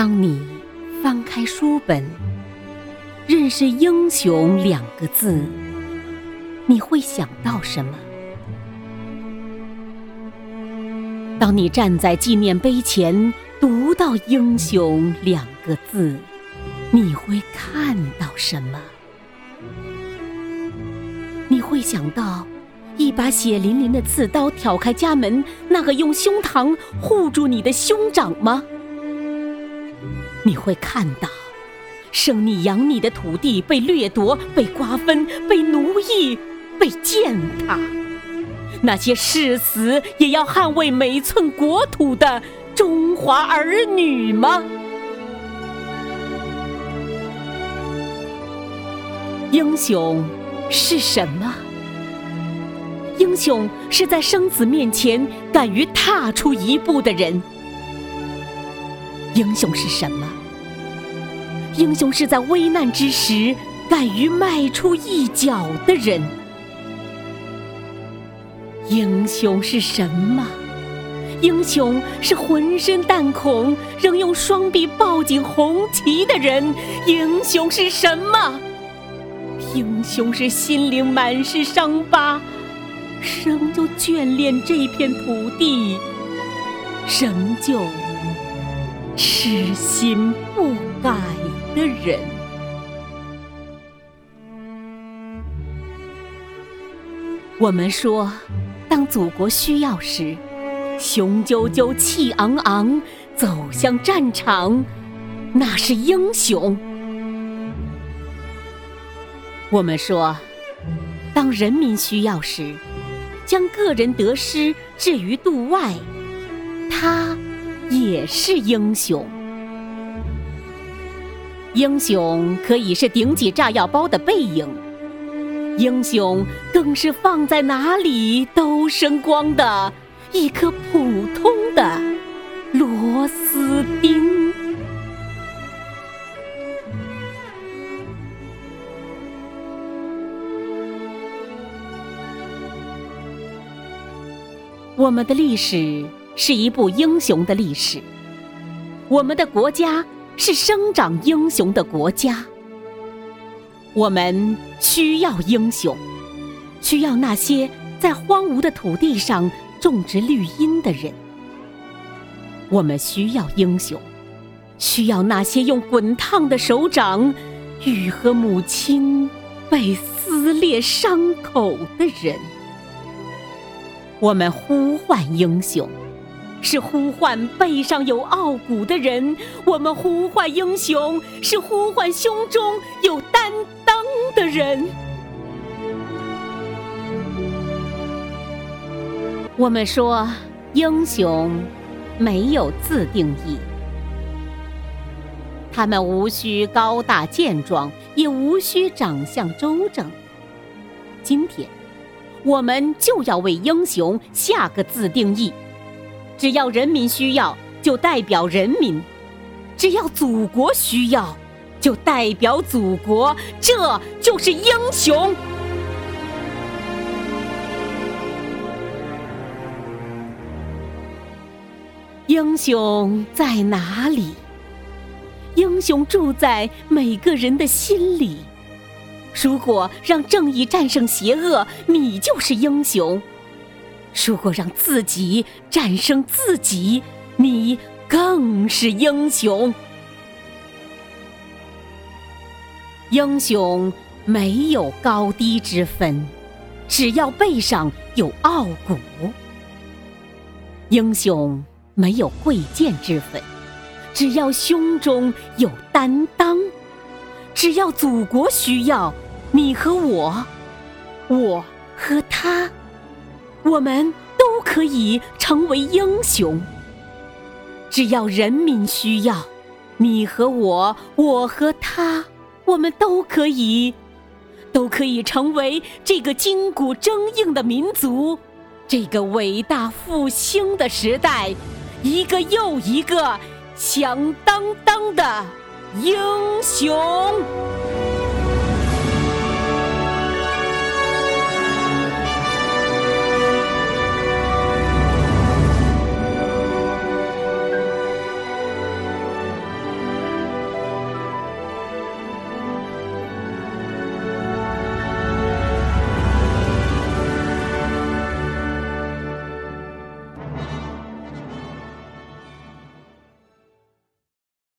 当你翻开书本，认识“英雄”两个字，你会想到什么？当你站在纪念碑前，读到“英雄”两个字，你会看到什么？你会想到一把血淋淋的刺刀挑开家门，那个用胸膛护住你的兄长吗？你会看到，生你养你的土地被掠夺、被瓜分、被奴役、被践踏，那些誓死也要捍卫每寸国土的中华儿女吗？英雄是什么？英雄是在生死面前敢于踏出一步的人。英雄是什么？英雄是在危难之时敢于迈出一脚的人。英雄是什么？英雄是浑身弹孔仍用双臂抱紧红旗的人。英雄是什么？英雄是心灵满是伤疤，仍旧眷恋这片土地，仍旧。痴心不改的人。我们说，当祖国需要时，雄赳赳气昂昂走向战场，那是英雄。我们说，当人民需要时，将个人得失置于度外，他。也是英雄。英雄可以是顶起炸药包的背影，英雄更是放在哪里都生光的一颗普通的螺丝钉。我们的历史。是一部英雄的历史。我们的国家是生长英雄的国家。我们需要英雄，需要那些在荒芜的土地上种植绿荫的人。我们需要英雄，需要那些用滚烫的手掌愈合母亲被撕裂伤口的人。我们呼唤英雄。是呼唤背上有傲骨的人，我们呼唤英雄；是呼唤胸中有担当的人。我们说，英雄没有自定义，他们无需高大健壮，也无需长相周正。今天，我们就要为英雄下个自定义。只要人民需要，就代表人民；只要祖国需要，就代表祖国。这就是英雄。英雄在哪里？英雄住在每个人的心里。如果让正义战胜邪恶，你就是英雄。如果让自己战胜自己，你更是英雄。英雄没有高低之分，只要背上有傲骨；英雄没有贵贱之分，只要胸中有担当。只要祖国需要，你和我，我和他。我们都可以成为英雄，只要人民需要，你和我，我和他，我们都可以都可以成为这个筋骨铮硬的民族，这个伟大复兴的时代，一个又一个响当当的英雄。